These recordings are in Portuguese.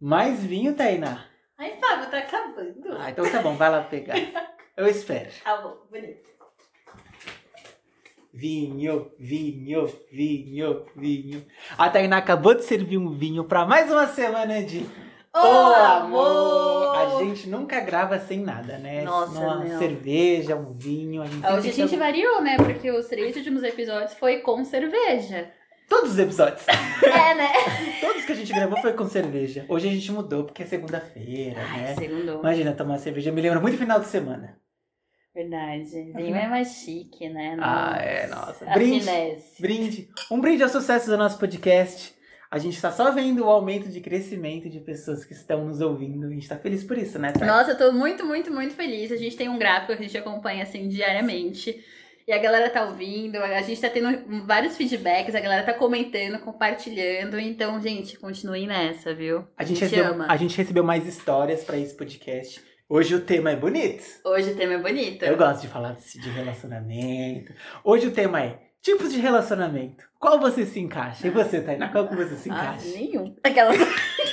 Mais vinho, Tainá? Ai, Fábio, tá acabando. Ah, então tá bom, vai lá pegar. Eu espero. Tá bom, bonito. Vinho, vinho, vinho, vinho. A Tainá acabou de servir um vinho pra mais uma semana de Ô, Ô, amor! A gente nunca grava sem nada, né? Nossa, Uma não. cerveja, um vinho. A gente Hoje a gente variou, né? Porque os três últimos episódios foi com cerveja. Todos os episódios. É, né? Todos que a gente gravou foi com cerveja. Hoje a gente mudou porque é segunda-feira, né? segundo. Imagina tomar cerveja. Me lembra muito final de semana. Verdade. Vinho é mais chique, né? Ah, é, nossa. Brinde. Brinde. Um brinde ao sucesso do nosso podcast. A gente tá só vendo o aumento de crescimento de pessoas que estão nos ouvindo. A gente tá feliz por isso, né, Thay? Nossa, eu tô muito, muito, muito feliz. A gente tem um gráfico que a gente acompanha assim diariamente. E a galera tá ouvindo, a gente tá tendo vários feedbacks, a galera tá comentando, compartilhando. Então, gente, continuem nessa, viu? A gente, te recebeu, ama. a gente recebeu mais histórias pra esse podcast. Hoje o tema é bonito. Hoje o tema é bonito. Eu gosto de falar de relacionamento. Hoje o tema é tipos de relacionamento. Qual você se encaixa? E você, Tainá, qual que você se Ah, encaixa? nenhum. Aquelas.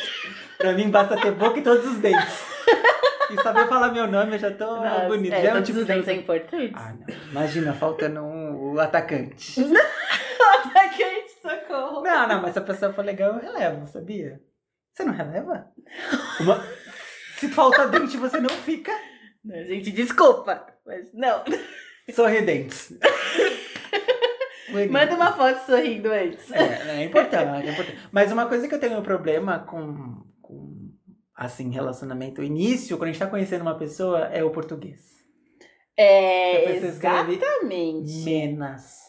Pra mim basta ter boca e todos os dentes. E saber falar meu nome, eu já tô Nossa, bonito. É, já é um tipo os de dentes é relacionamento. importante. Ah, não. Imagina, faltando um, o atacante. Atacante, socorro. Não, não, mas se a pessoa for legal, eu relevo, sabia? Você não releva? Uma- Se falta dente, você não fica Não, gente, desculpa. Mas não. sorridentes. Manda uma foto sorrindo antes. É, é importante, é importante. Mas uma coisa que eu tenho um problema com assim, relacionamento, o início, quando a gente tá conhecendo uma pessoa, é o português. É, exatamente. Menas.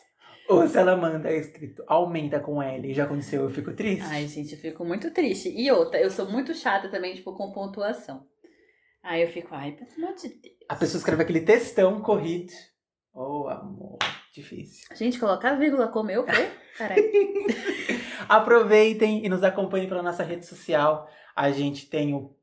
Ou se ela manda escrito aumenta com L, já aconteceu, eu fico triste. Ai, gente, eu fico muito triste. E outra, eu sou muito chata também, tipo, com pontuação. Aí eu fico, ai, pelo amor de Deus. A pessoa escreve aquele textão corrido. Oh, amor, difícil. Gente, colocar vírgula comeu, foi? Caralho. Aproveitem e nos acompanhem pela nossa rede social. A gente tem o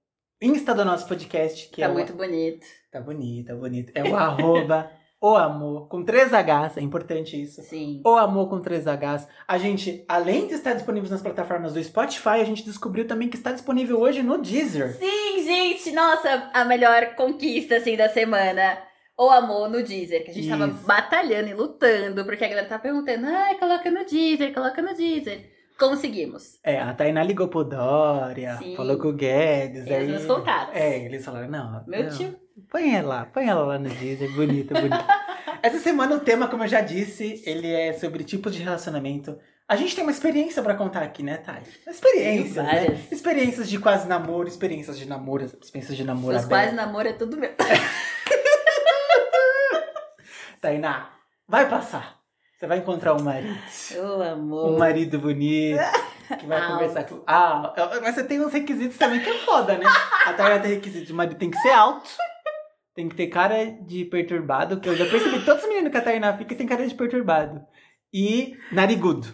Insta do nosso podcast, que tá é o... muito bonito. Tá bonito, tá bonito. É o arroba o amor com três Hs, é importante isso. Sim. O amor com três Hs. A gente, além de estar disponível nas plataformas do Spotify, a gente descobriu também que está disponível hoje no Deezer. Sim, gente, nossa, a melhor conquista, assim, da semana. O amor no Deezer, que a gente tava Isso. batalhando e lutando, porque a galera tá perguntando, ai, coloca no Deezer, coloca no Deezer. Conseguimos. É, a Tainá ligou pro Dória, Sim. falou com o Guedes. Os aí... meus contatos. É, eles falaram, não. Meu não, tio. Põe ela lá, põe ela lá no Deezer, bonita, bonita. Essa semana o tema, como eu já disse, ele é sobre tipos de relacionamento. A gente tem uma experiência pra contar aqui, né, Thay? Experiências, né? Experiências de quase namoro, experiências de namoro, experiências de namoro aberto. quase namoro é tudo meu. Tainá, vai passar. Você vai encontrar um marido. Ô, amor. Um marido bonito. Que vai Alto. conversar com. Ah, mas você tem uns requisitos também que é foda, né? A Tainá tem requisitos. O marido tem que ser alto. Tem que ter cara de perturbado. Que eu já percebi. Todos os meninos que a Tainá fica tem cara de perturbado. E narigudo.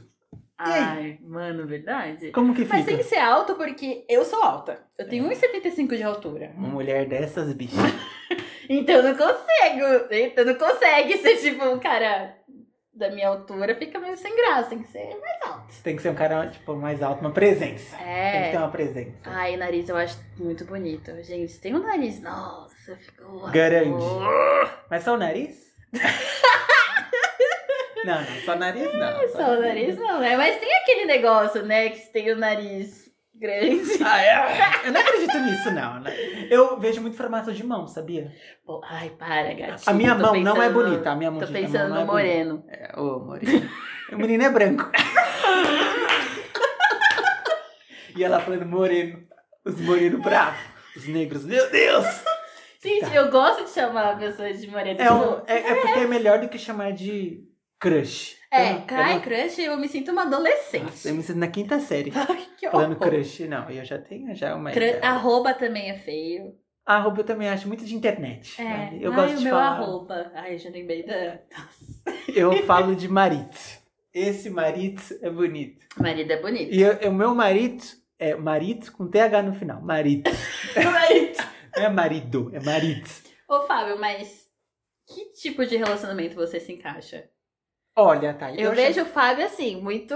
Ai, mano, verdade. Como que Mas tem fica? que ser alto porque eu sou alta. Eu tenho 1,75 de altura. Uma mulher dessas, bicho. Então eu não consigo. Então não consegue ser tipo um cara da minha altura, fica meio sem graça. Tem que ser mais alto. Tem que ser um cara, tipo, mais alto. Uma presença. Tem que ter É. uma presença. Ai, nariz eu acho muito bonito. Gente, tem um nariz. Nossa, ficou. Grande. Mas só o nariz? não, não. Só o nariz não. Só o nariz não, né? Mas tem aquele negócio, né? Que tem o nariz grande. Ah, é? Eu não acredito nisso, não. né? Eu vejo muito formato de mão, sabia? Pô, ai, para, gatinho. A minha mão não é pensando- bonita. A minha mão Tô mão pensando no é bonita. moreno. É, ô, Moreno. o menino é branco. e ela falando moreno. Os morenos bravos. Os negros, meu Deus! Gente, Tá. eu gosto de chamar a pessoa de moreno. É, tipo, um, é, é porque é melhor do que chamar de crush. É, Eu eu cai, não- crush, eu me sinto uma Nossa, adolescente. eu me sinto na quinta série. Ai, que Falando horror. crush. Não, eu já tenho já uma Cru- ideia. Arroba também é feio. Arroba eu também acho muito de internet. É, sabe? Eu ai, gosto o de meu falar. arroba. Ai, eu já lembrei da... Eu falo de marido. Esse marido é bonito. Marido é bonito. E eu- o meu marido é marido com TH no final. Marido. Não é marido, é marido. Ô, Fábio, mas que tipo de relacionamento você se encaixa? Olha, tá. Eu, vejo o Fábio assim, muito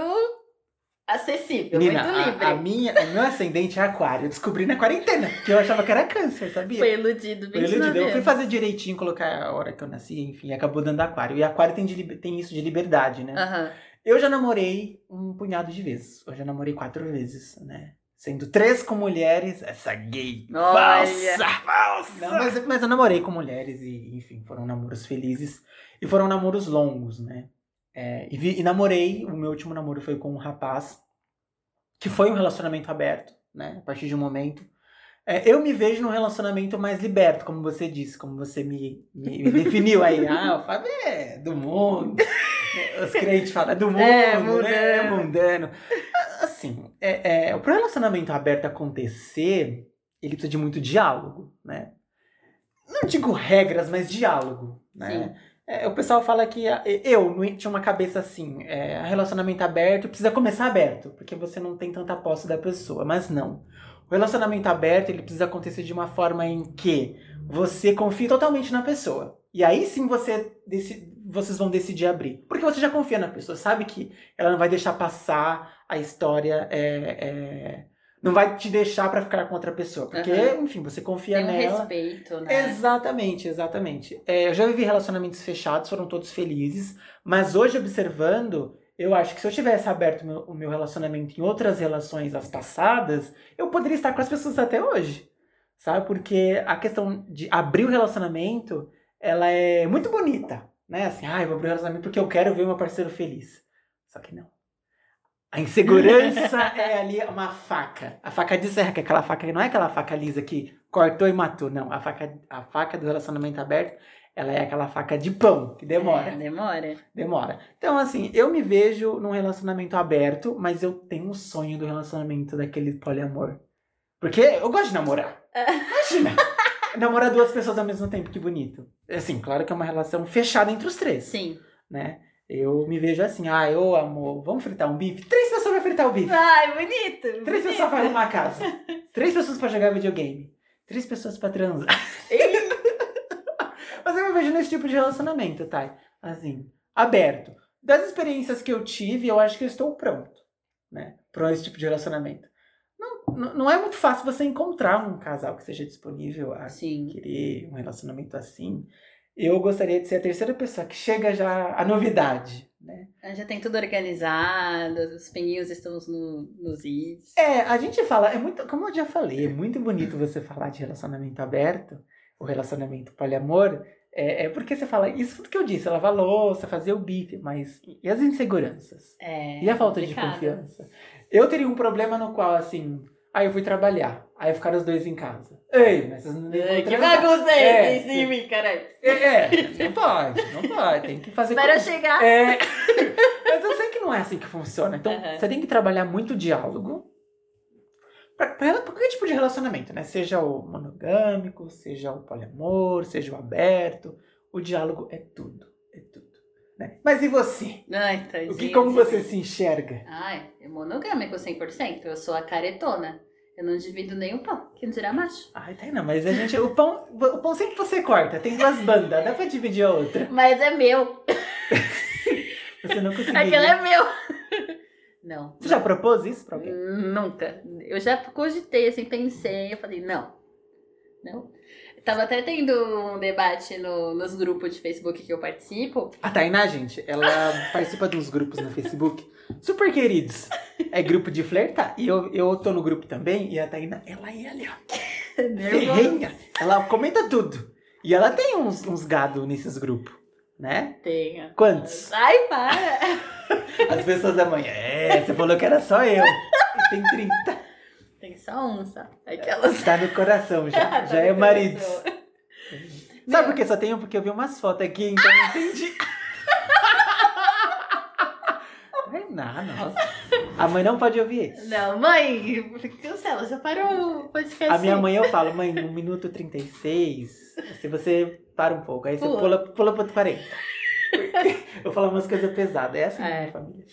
acessível, Nina, muito livre. a, a minha, o meu ascendente é aquário. Eu descobri na quarentena, porque eu achava que era câncer, sabia? Foi iludido, Foi 29 iludido. Eu fui fazer direitinho, colocar a hora que eu nasci, enfim, acabou dando aquário. E aquário tem, de tem isso de liberdade, né? Aham. Eu já namorei um punhado de vezes. Eu já namorei quatro vezes, né? Sendo três com mulheres, essa gay Olha. falsa, falsa. Não, mas, mas eu namorei com mulheres e, enfim, foram namoros felizes. E foram namoros longos, né? É, e, vi- e namorei, o meu último namoro foi com um rapaz, que foi um relacionamento aberto, né? A partir de um momento. É, eu me vejo num relacionamento mais liberto, como você disse, como você me, me, me definiu aí. Ah, o Fábio é do mundo. Os crentes falam é do mundo, É, né? É mundano. Assim, é, é, para o relacionamento aberto acontecer, ele precisa de muito diálogo, né? Não digo regras, mas diálogo, né? É, o pessoal fala que eu tinha uma cabeça assim, é, relacionamento aberto precisa começar aberto, porque você não tem tanta posse da pessoa, mas não. O relacionamento aberto ele precisa acontecer de uma forma em que você confie totalmente na pessoa. E aí sim você deci- vocês vão decidir abrir. Porque você já confia na pessoa, sabe que ela não vai deixar passar a história, é, é, não vai te deixar pra ficar com outra pessoa. Porque, Aham. enfim, você confia Tem um nela. respeito, né? Exatamente, exatamente. É, eu já vivi relacionamentos fechados, foram todos felizes, mas hoje observando, eu acho que se eu tivesse aberto o meu, o meu relacionamento em outras relações, as passadas, eu poderia estar com as pessoas até hoje, sabe? Porque a questão de abrir o relacionamento, ela é muito bonita, né? Assim, ah, eu vou abrir o relacionamento porque eu quero ver meu parceiro feliz. Só que não. A insegurança é ali uma faca. A faca de serra, que é aquela faca que não é aquela faca lisa que cortou e matou. Não, a faca, a faca do relacionamento aberto, ela é aquela faca de pão, que demora. É, demora. Demora. Então, assim, eu me vejo num relacionamento aberto, mas eu tenho um sonho do relacionamento daquele poliamor. Porque eu gosto de namorar. Imagina! namorar duas pessoas ao mesmo tempo, que bonito. Assim, claro que é uma relação fechada entre os três, Sim. né? Eu me vejo assim, ah, eu amor, vamos fritar um bife? Três pessoas vão fritar o bife. Ai, bonito. Três bonito. pessoas pra arrumar a casa. Três pessoas pra jogar videogame. Três pessoas pra transar. Mas eu me vejo nesse tipo de relacionamento, tá? Assim, aberto. Das experiências que eu tive, eu acho que eu estou pronto, né? Pra esse tipo de relacionamento. Não, não, não é muito fácil você encontrar um casal que seja disponível a Sim. querer um relacionamento assim. Eu gostaria de ser a terceira pessoa que chega já a novidade, né? Já tem tudo organizado, os peninhos estão no, nos is. É, a gente fala, é muito, como eu já falei, é muito bonito você falar de relacionamento aberto, o relacionamento poliamor, é, é porque você fala isso tudo que eu disse, lavar louça, fazer o bife, mas e as inseguranças? É, E a falta de complicado. confiança? Eu teria um problema no qual, assim, aí eu fui trabalhar, aí ficaram os dois em casa. Ei, mas vocês não Ai, Que bagunça é É, esse em mim, caralho? É, é, não pode, não pode, tem que fazer... Espera chegar. É, mas eu sei que não é assim que funciona. Então, você tem que trabalhar muito diálogo pra, pra, pra qualquer tipo de relacionamento, né? Seja o monogâmico, seja o poliamor, seja o aberto. O diálogo é tudo, é tudo. Né? Mas e você? Ai, tadinho. O que, como você se enxerga? Ai, é monogâmico 100%. Eu sou a caretona. Eu não divido nem o pão. Que não dirá macho. Ai, tá, não, mas a gente. O pão, o pão sempre você corta, tem duas bandas, dá pra dividir a outra. Mas é meu. Você não conseguiu. Aquele é meu. Não. Você já propôs isso pra alguém? Nunca. Eu já cogitei, assim, pensei. Eu falei, não. Não. Tava até tendo um debate no- nos grupos de Facebook que eu participo. A Tainá, gente, ela participa de uns grupos no Facebook super queridos. É grupo de flertar. E eu, eu tô no grupo também. E a Tainá, ela é ali, ó. Ferrenha. Ela comenta tudo. E ela tem uns, uns gado nesses grupos, né? Tenha. Quantos? Ai, para! As pessoas da manhã. É, você falou que era só eu. Tem 30. Tem só um, só. Aquelas. Tá no coração já. Tá Já é marido. Sabe por que só tenho? Porque eu vi umas fotos aqui, então eu entendi. Tainá, nossa. A mãe não pode ouvir isso. Não, mãe, cancela, já parou o podcast. A minha mãe eu falo, mãe, no minuto 36, se você para um pouco, aí você Pula. pula, pula pro 40. Porque eu falo umas coisas pesadas, é assim É. minha família.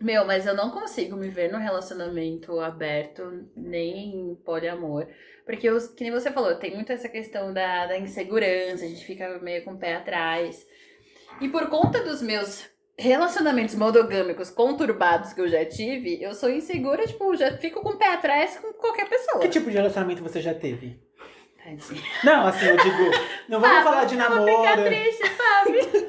Meu, mas eu não consigo me ver num relacionamento aberto, nem em poliamor. Porque, eu, que nem você falou, tem muito essa questão da, da insegurança, a gente fica meio com o pé atrás. E por conta dos meus relacionamentos monogâmicos conturbados que eu já tive, eu sou insegura, tipo, já fico com o pé atrás com qualquer pessoa. Que tipo de relacionamento você já teve? Tadinha. Não, assim, eu digo. Não vamos Ah, falar de Ficar namoro. triste, sabe?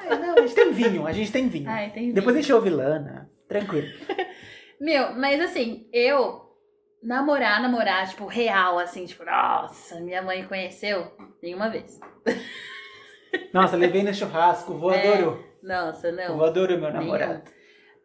Ai, não, a gente tem vinho, a gente tem vinho. Ai, entendi. Depois a gente ouve Lana. Tranquilo. Meu, mas assim, eu namorar, namorar, tipo, real, assim, tipo, nossa, minha mãe conheceu nenhuma vez. Nossa, levei no churrasco, voador. Nossa, não. Voador, meu nenhum. namorado.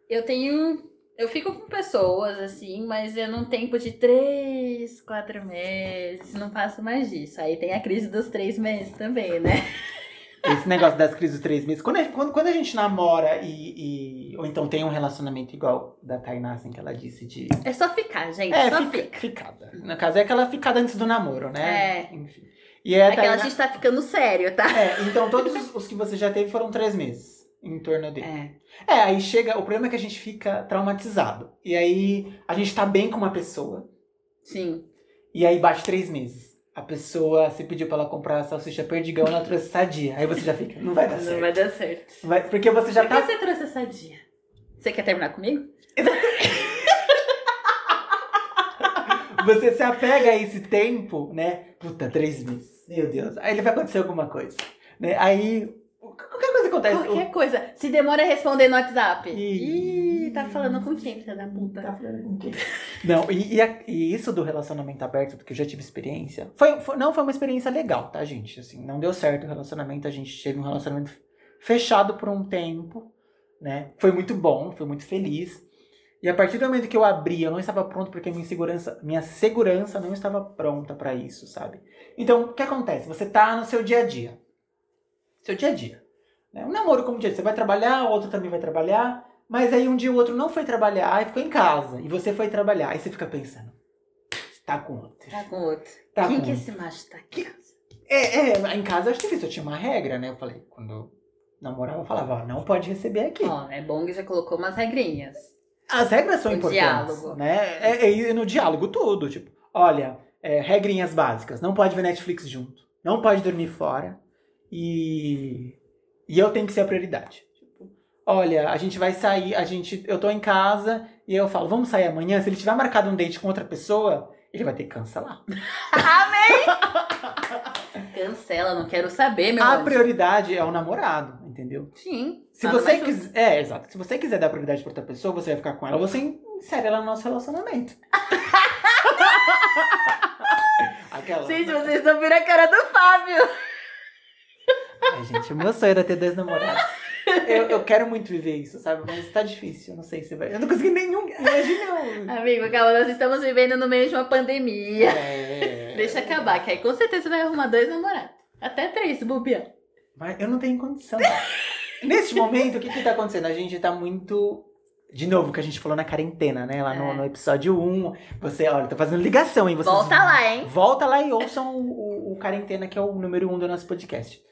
Eu tenho. Eu fico com pessoas, assim, mas eu num tempo de três, quatro meses, não passo mais disso. Aí tem a crise dos três meses também, né? Esse negócio das crises dos três meses. Quando a, quando, quando a gente namora e, e- Ou então tem um relacionamento igual da Tainá, assim, que ela disse de. É só ficar, gente, É, só fica- fica. ficada. No caso, é aquela ficada antes do namoro, né? É. Enfim. E é a Aquela Tainá- gente tá ficando sério, tá? É, então todos os- os que você já teve foram três meses em torno dele. É. É, aí chega. O problema é que a gente fica traumatizado. E aí a gente tá bem com uma pessoa. Sim. E aí bate três meses. A pessoa, você pediu pra ela comprar salsicha perdigão, ela trouxe sadia. Aí você já fica, não vai dar Não certo. vai dar certo. Vai- porque você já Por que tá. você trouxe essa dia? Você quer terminar comigo? Você se apega a esse tempo, né? Puta, três meses. Meu Deus. Aí vai acontecer alguma coisa. Né? Aí. Qualquer coisa acontece. Qualquer coisa. Se demora a responder no WhatsApp. Ih. Ih, tá falando com quem, filha da puta? Tá falando com quem? Não, e, e a- e isso do relacionamento aberto, porque eu já tive experiência, foi, foi- não foi uma experiência legal, tá, gente? Assim, não deu certo o relacionamento, a gente teve um relacionamento fechado por um tempo, né? Foi muito bom, foi muito feliz. E a partir do momento que eu abri, eu não estava pronto porque minha segurança, minha segurança não estava pronta pra isso, sabe? Então, o que acontece? Você tá no seu dia a dia. Seu dia a dia. Né? Um namoro como dia. Você vai trabalhar, o outro também vai trabalhar. Mas aí um dia o outro não foi trabalhar e ficou em casa. E você foi trabalhar. Aí você fica pensando. Tá com outro. Tá com outro. Tá quem com que outro. esse macho tá aqui? É, é, em casa eu acho difícil. Eu tinha uma regra, né? Eu falei, quando eu namorava, eu falava, ó, não pode receber aqui. Ó, é bom que já colocou umas regrinhas. As regras são O importantes. diálogo. Né? É, é, e no diálogo tudo. Tipo, olha, é, regrinhas básicas. Não pode ver Netflix junto. Não pode dormir fora. E. E eu tenho que ser a prioridade. Tipo, olha, a gente vai sair, a gente. Eu tô em casa e eu falo, vamos sair amanhã. Se ele tiver marcado um date com outra pessoa, ele vai ter que cancelar. Cancela, não quero saber, meu a anjo. prioridade é o namorado, entendeu? Sim. Se nada você quiser. É, exato. Se você quiser dar prioridade pra outra pessoa, você vai ficar com ela, você insere ela no nosso relacionamento. Aquela. Gente, vocês não viram a cara do Fábio. Ai, gente, o meu sonho era ter dois namorados. Eu, eu quero muito viver isso, sabe? Mas tá difícil, eu não sei se vai. Eu não consegui nenhum. Imagina. Amigo, calma, nós estamos vivendo no meio de uma pandemia. É... Deixa acabar, que aí com certeza vai arrumar dois namorados. Até três, bobear. Mas eu não tenho condição. Nesse momento, o que que tá acontecendo? A gente tá muito. De novo, que a gente falou na quarentena, né? Lá no, É. no episódio 1. Você, olha, tô fazendo ligação, hein? Vocês Volta lá, hein? Volta lá e ouçam o, o, o Quarentena, que é o número um do nosso podcast.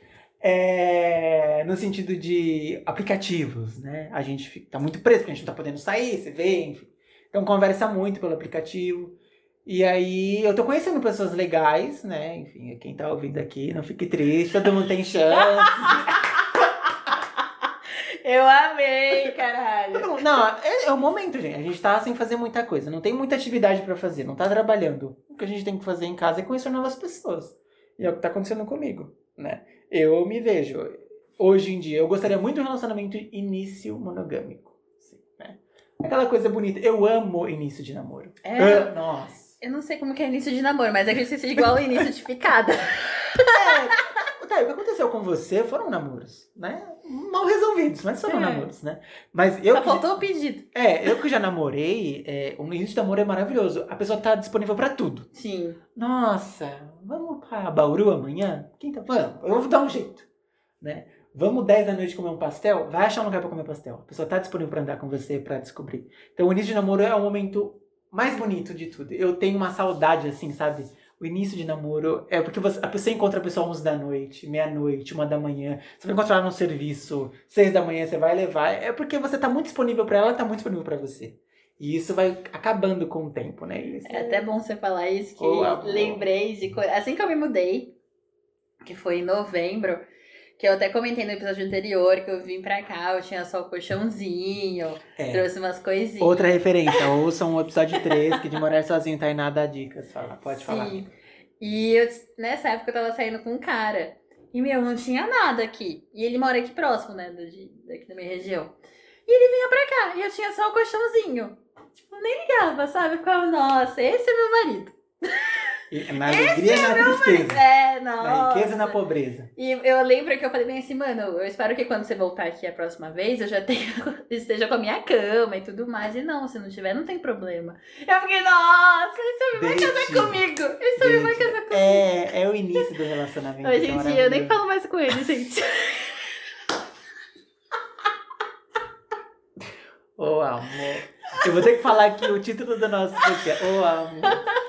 É, no sentido de aplicativos, né? A gente fica, tá muito preso, porque a gente não tá podendo sair, você vê, enfim. Então conversa muito pelo aplicativo. E aí eu tô conhecendo pessoas legais, né? Enfim, quem tá ouvindo aqui, não fique triste, todo mundo tem chance. Eu amei, caralho. Não, não, é, é o momento, gente. A gente tá sem fazer muita coisa. Não tem muita atividade pra fazer, não tá trabalhando. O que a gente tem que fazer em casa é conhecer novas pessoas. E é o que tá acontecendo comigo, né? Eu me vejo. Hoje em dia, eu gostaria muito de um relacionamento início monogâmico. assim, né? Aquela coisa bonita. Eu amo início de namoro. É. Ah, nossa. Eu não sei como que é início de namoro, mas acredito que seja igual ao início de ficada. É, tá, o que aconteceu com você foram namoros, né? Mal resolvidos, mas foram É. namoros, né? Mas eu Só que- faltou o pedido. É, eu que já namorei, é, o início de namoro é maravilhoso. A pessoa tá disponível pra tudo. Sim. Nossa, vamos pra Bauru amanhã? Quinta? Vamos, eu vou dar um jeito, né? Vamos 10 da noite comer um pastel? Vai achar um lugar pra comer pastel. A pessoa tá disponível pra andar com você, pra descobrir. Então o início de namoro é o momento mais bonito de tudo. Eu tenho uma saudade, assim, sabe? O início de namoro é porque você, a pessoa encontra a pessoa 11 da noite, meia-noite, uma da manhã. Você vai encontrar ela no serviço, 6 da manhã você vai levar. É porque você tá muito disponível pra ela, tá muito disponível pra você. E isso vai acabando com o tempo, né? Isso É até bom você falar isso, que lembrei de coisa. Assim que eu me mudei, que foi em novembro, Que eu até comentei no episódio anterior que eu vim pra cá, eu tinha só o colchãozinho, É. trouxe umas coisinhas. Outra referência, ouçam o episódio 3, que de morar sozinho tá aí nada dicas. Fala, pode falar. Sim. E eu, nessa época eu tava saindo com um cara. E, meu, não tinha nada aqui. E ele mora aqui próximo, né? Do, daqui da minha região. E ele vinha pra cá. E eu tinha só o colchãozinho. Tipo, nem ligava, sabe? Eu ficava, nossa, esse é meu marido. Na alegria e na tristeza. É, Na riqueza e na pobreza. E eu lembro que eu falei bem assim, mano, eu espero que quando você voltar aqui a próxima vez, eu já tenha, esteja com a minha cama e tudo mais. E não, se não tiver, não tem problema. Eu fiquei, nossa, esse homem vai casar comigo. Esse homem vai casar comigo. É, é o início do relacionamento. Que é gente, eu nem falo mais com ele, gente. Ô, amor. Eu vou ter que falar aqui o título do nosso podcast. Ô, amor.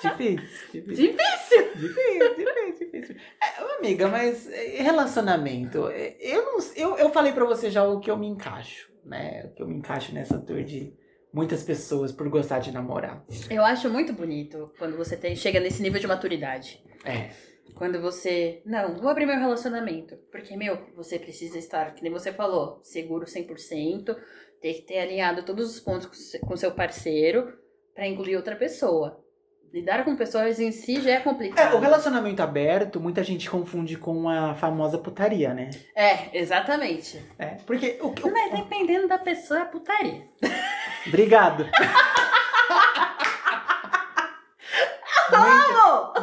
Difícil, difícil. Difícil. Difícil, difícil, difícil. É, amiga, mas é, relacionamento, é, eu, não, eu, eu falei pra você já o que eu me encaixo, né? O que eu me encaixo nessa tour de muitas pessoas por gostar de namorar. Eu acho muito bonito quando você tem, chega nesse nível de maturidade. É. Quando você. Não, vou abrir meu relacionamento. Porque, meu, você precisa estar, que nem você falou, seguro 100%. Ter que ter alinhado todos os pontos com se- com seu parceiro pra incluir outra pessoa. Lidar com pessoas em si já é complicado. É, o relacionamento aberto, muita gente confunde com a famosa putaria, né? É, exatamente. É, porque o, o, Mas dependendo da pessoa, é putaria. Obrigado.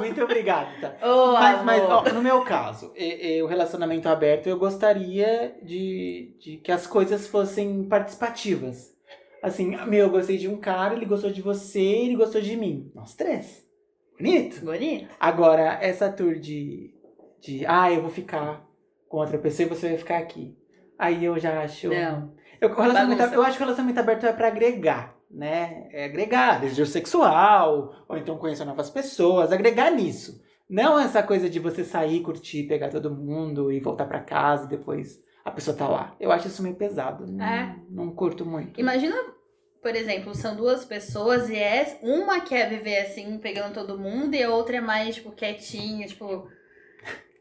muito, muito obrigado, tá? Mas, mas, ó, no meu caso, o relacionamento aberto, eu gostaria de, de que as coisas fossem participativas. Assim, meu, eu gostei de um cara, ele gostou de você, ele gostou de mim. Nós três. Bonito. Bonito. Agora, essa tour de, de ah, eu vou ficar com outra pessoa e você vai ficar aqui. Aí eu já acho. Não. Eu, relacionamento, eu acho que o relacionamento aberto é pra agregar, né? É agregar, desejo sexual, ou então conhecer novas pessoas, agregar nisso. Não essa coisa de você sair, curtir, pegar todo mundo e voltar pra casa e depois a pessoa tá lá. Eu acho isso meio pesado. Não, É. não curto muito. Imagina, por exemplo, são duas pessoas e é uma quer viver assim, pegando todo mundo, e a outra é mais, tipo, quietinha, tipo.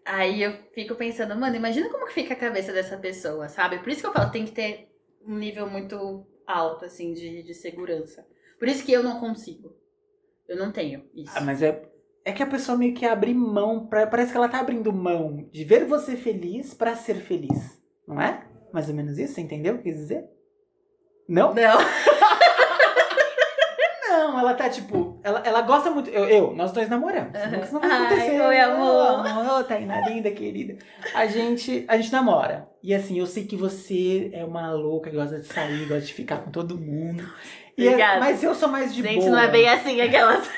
Aí eu fico pensando, mano, imagina como que fica a cabeça dessa pessoa, sabe? Por isso que eu falo, tem que ter um nível muito alto, assim, de, de segurança. Por isso que eu não consigo. Eu não tenho isso. Ah, mas é, é que a pessoa meio que abre mão, pra, parece que ela tá abrindo mão de ver você feliz pra ser feliz. Não é? Mais ou menos isso? Você entendeu o que eu quis dizer? Não? Não. Não, ela tá tipo. Ela, ela gosta muito. Eu, eu nós dois namoramos. Isso não vai Ai, acontecer. oi, amor. Ô, Tainá, linda, querida. A gente, a gente namora. E assim, eu sei que você é uma louca, que gosta de sair, gosta de ficar com todo mundo. E é- mas eu sou mais de Gente, boa. não é bem assim aquelas.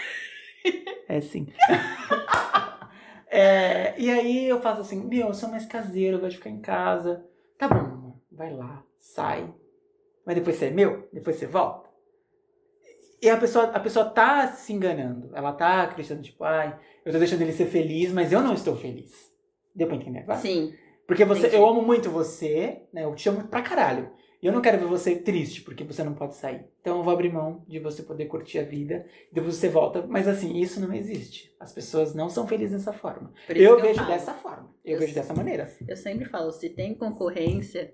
É sim. É, e aí eu faço assim, meu, eu sou mais caseiro, eu gosto de ficar em casa. Tá bom, amor, vai lá, sai. Mas depois você é meu, depois você volta. E a pessoa, a pessoa tá se enganando. Ela tá acreditando, tipo, ai, eu tô deixando ele ser feliz, mas eu não estou feliz. Deu pra entender agora? Sim. Porque você, Entendi. eu amo muito você, né? Eu te amo pra caralho. E eu não quero ver você triste, porque você não pode sair. Então eu vou abrir mão de você poder curtir a vida. Depois você volta. Mas assim, isso não existe. As pessoas não são felizes dessa forma. Eu que vejo falo. dessa forma. Eu Eu vejo dessa maneira. Eu sempre falo, se tem concorrência,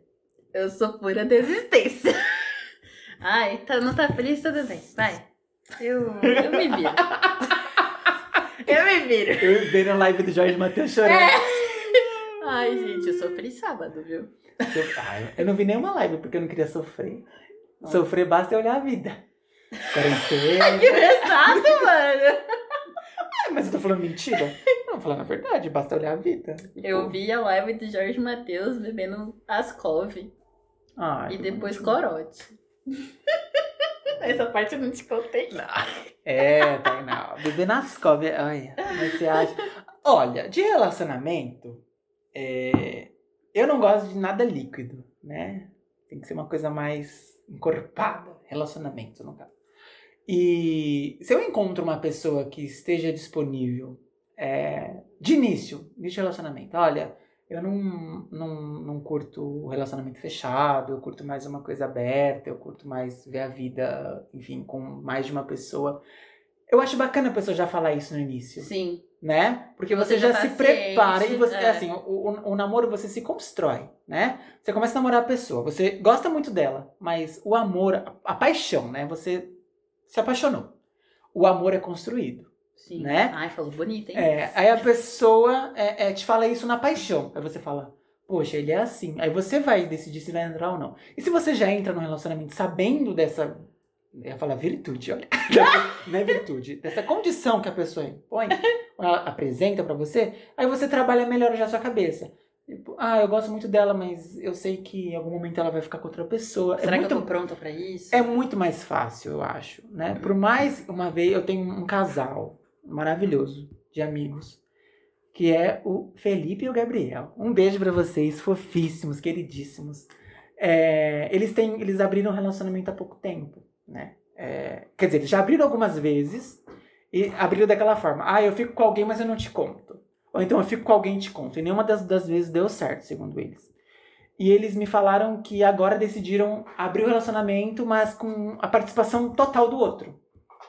eu sou pura desistência. Ai, tá, não tá feliz? Tudo bem, vai. Eu, eu me viro. eu me viro. Eu vi na live do Jorge Matheus chorando. É. Ai, gente, eu sofri sábado, viu? Eu, ai, eu não vi nenhuma live porque eu não queria sofrer. Nossa. Sofrer basta eu olhar a vida. Quarentena. Que pesado, mano. Ai, mas eu tô falando mentira? Não, falando a verdade, basta olhar a vida. Eu vi a live do Jorge Matheus bebendo Ascov Ai, e depois corote. Essa parte eu não te contei. É, Tainá. Beber nas mas você acha. Olha, de relacionamento, é, eu não gosto de nada líquido, né? Tem que ser uma coisa mais encorpada. Relacionamento, no caso. E se eu encontro uma pessoa que esteja disponível é, de início de relacionamento, olha, eu não, não, não curto relacionamento fechado, eu curto mais uma coisa aberta, eu curto mais ver a vida, enfim, com mais de uma pessoa. Eu acho bacana a pessoa já falar isso no início, Sim. né? Porque Você você, já tá se prepara e você, é. assim, o, o, o namoro você se constrói, né? Você começa a namorar a pessoa, você gosta muito dela, mas o amor, a, a paixão, né? Você se apaixonou. O amor é construído. Sim. Né? Ai, falou bonito, hein? É, aí a pessoa é, é, te fala isso na paixão. Aí você fala, poxa, ele é assim. Aí você vai decidir se vai entrar ou não. E se você já entra no relacionamento sabendo dessa. Eu ia falar virtude, olha. Não é virtude. Dessa condição que a pessoa impõe, ela apresenta pra você, aí você trabalha melhor já a sua cabeça. Tipo, ah, eu gosto muito dela, mas eu sei que em algum momento ela vai ficar com outra pessoa. Será é que muito eu tô pronta pra isso? é muito mais fácil, eu acho, né? Por mais uma vez eu tenho um casal maravilhoso de amigos, que é o Felipe e o Gabriel. Um beijo pra vocês, fofíssimos, queridíssimos. É, eles têm, eles abriram um relacionamento há pouco tempo, né? É, quer dizer, eles já abriram algumas vezes e abriram daquela forma. Ah, eu fico com alguém, mas eu não te conto. Ou então eu fico com alguém e te conto. E nenhuma das, das vezes deu certo, segundo eles. E eles me falaram que agora decidiram abrir o relacionamento, mas com a participação total do outro.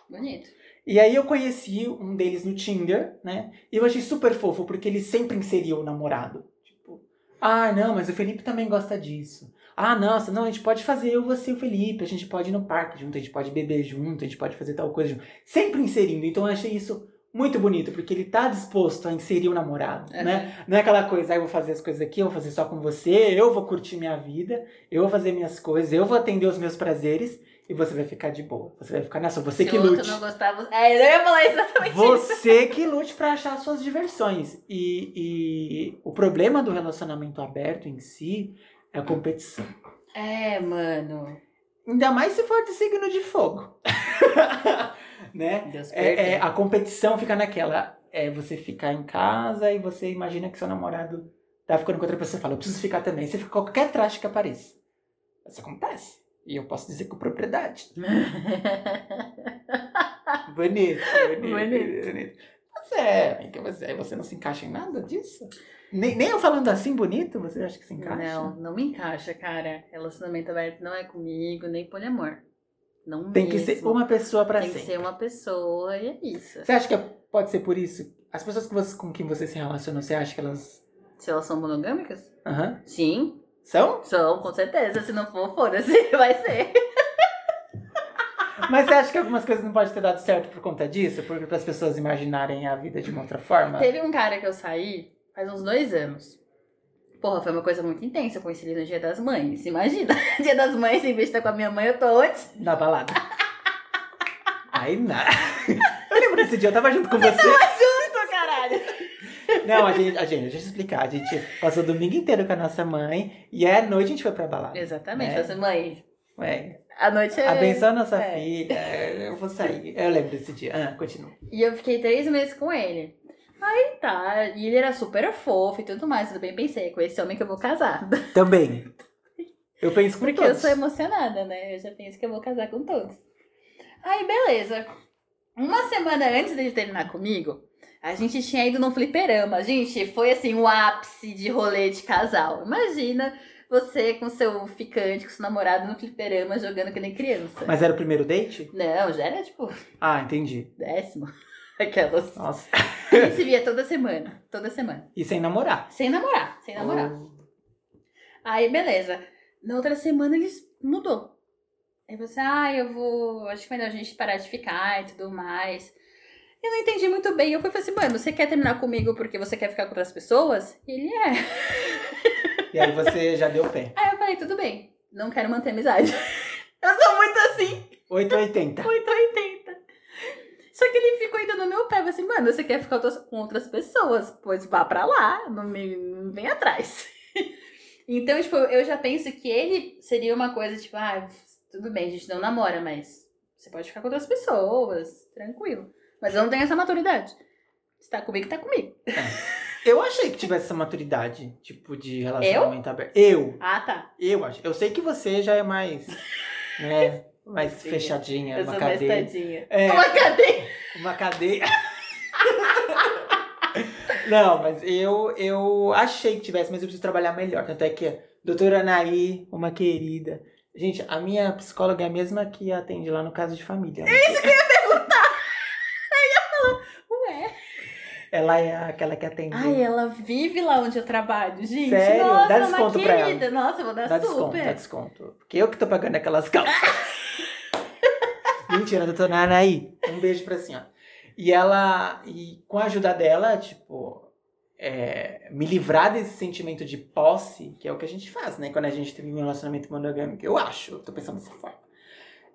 Bonito. E aí eu conheci um deles no Tinder, né? E eu achei super fofo, porque ele sempre inseria o namorado. Tipo, ah, não, mas o Felipe também gosta disso. Ah, nossa, não, a gente pode fazer eu, você e o Felipe, a gente pode ir no parque junto, a gente pode beber junto, a gente pode fazer tal coisa junto. Sempre inserindo. Então eu achei isso muito bonito, porque ele tá disposto a inserir o namorado, Uhum. né? Não é aquela coisa, ah, eu vou fazer as coisas aqui, eu vou fazer só com você, eu vou curtir minha vida, eu vou fazer minhas coisas, eu vou atender os meus prazeres e você vai ficar de boa. Você vai ficar nessa, você Se que outro lute. não gostar, você... É, eu ia falar exatamente isso. Você que lute pra achar suas diversões. E, e o problema do relacionamento aberto em si é a competição. É, mano. Ainda mais se for de signo de fogo. né? Deus É, é, a competição fica naquela. É você ficar em casa e você imagina que seu namorado tá ficando com outra pessoa e fala, eu preciso ficar também. Você fica com qualquer traste que apareça. Isso acontece. E eu posso dizer com propriedade. Bonito, bonito, Bonito. bonito. Mas é, que você, você não se encaixa em nada disso? Nem, nem eu falando assim bonito, você acha que se encaixa? Não, não me encaixa, cara. Relacionamento aberto não é comigo, nem poliamor. Não Tem que mesmo. ser uma pessoa pra Tem que sempre. ser uma pessoa e é isso. Você acha que pode ser por isso? As pessoas que você- com quem você se relaciona, você acha que elas. Se elas são monogâmicas? Aham. Sim, São? são, com certeza. Se não for, foda-se, vai ser. Mas você acha que algumas coisas não podem ter dado certo por conta disso? Porque para as pessoas imaginarem a vida de uma outra forma? Teve um cara que eu saí faz uns dois anos. Porra, foi uma coisa muito intensa. Eu conheci ele no Dia das Mães. Imagina. Dia das Mães, em vez de estar com a minha mãe, eu tô onde? Na balada. Aí nada. Eu lembro desse dia, eu tava junto com você. Justo, caralho. Não, a gente, a gente, deixa eu explicar. A gente passou o domingo inteiro com a nossa mãe e à noite a gente foi pra balada. Exatamente. É. Você, mãe, Ué, a noite é... abençoa nossa é. filha, eu vou sair. Eu lembro desse dia. Ah, continua. E eu fiquei três meses com ele. Aí tá, e ele era super fofo e tudo mais. Tudo bem, pensei, com esse homem que eu vou casar. Também. Eu penso com Porque eu todos. sou emocionada, né? Eu já penso que eu vou casar com todos. Aí, beleza. Uma semana antes dele terminar comigo, a gente tinha ido num fliperama. Gente, foi assim, o ápice de rolê de casal. Imagina você com seu ficante, com seu namorado no fliperama jogando que nem criança. Mas era o primeiro date? Não, já era tipo Ah, entendi. décimo. Aquelas. Nossa. A gente se via toda semana. Toda semana. E sem namorar. Sem namorar, sem namorar. Oh. Aí, beleza. Na outra semana ele mudou. Aí você, ah, eu vou. Acho que é melhor a gente parar de ficar e tudo mais. Eu não entendi muito bem. Eu fui falei assim, mano, você quer terminar comigo porque você quer ficar com outras pessoas? E ele é. E aí você já deu pé. Aí eu falei, tudo bem, não quero manter amizade. eu sou muito assim, 880. 880. Só que ele ficou ainda no meu pé. Assim, mano, você quer ficar com outras pessoas? Pois vá pra lá, não me não vem atrás. então, tipo, eu já penso que ele seria uma coisa, tipo, ah, tudo bem, a gente não namora, mas você pode ficar com outras pessoas, tranquilo. Mas eu não tenho essa maturidade. Se tá comigo, tá comigo. Eu achei que tivesse essa maturidade, tipo, de relacionamento aberto. Eu? Ah, tá. Eu acho. Eu sei que você já é mais, né, mais Sim. fechadinha, Eu uma sou mais cadeia. tadinha. É. Uma cadeia. Uma cadeia. Não, mas eu, eu achei que tivesse, mas eu preciso trabalhar melhor. Tanto é que doutora Anaí, uma querida. Gente, a minha psicóloga é a mesma que atende lá no caso de família. É isso que eu ia perguntar! Ela é aquela que atende. Ai, ela vive lá onde eu trabalho, gente. Sério? Nossa, Dá desconto pra ela. Nossa, eu vou dar Dá super. desconto, dá desconto. Porque eu que tô pagando aquelas calças. Mentira, doutora Anaí. Um beijo pra senhora. E ela, e com a ajuda dela, tipo, é, me livrar desse sentimento de posse, que é o que a gente faz, né? Quando a gente tem um relacionamento monogâmico. Eu acho, eu tô pensando dessa forma.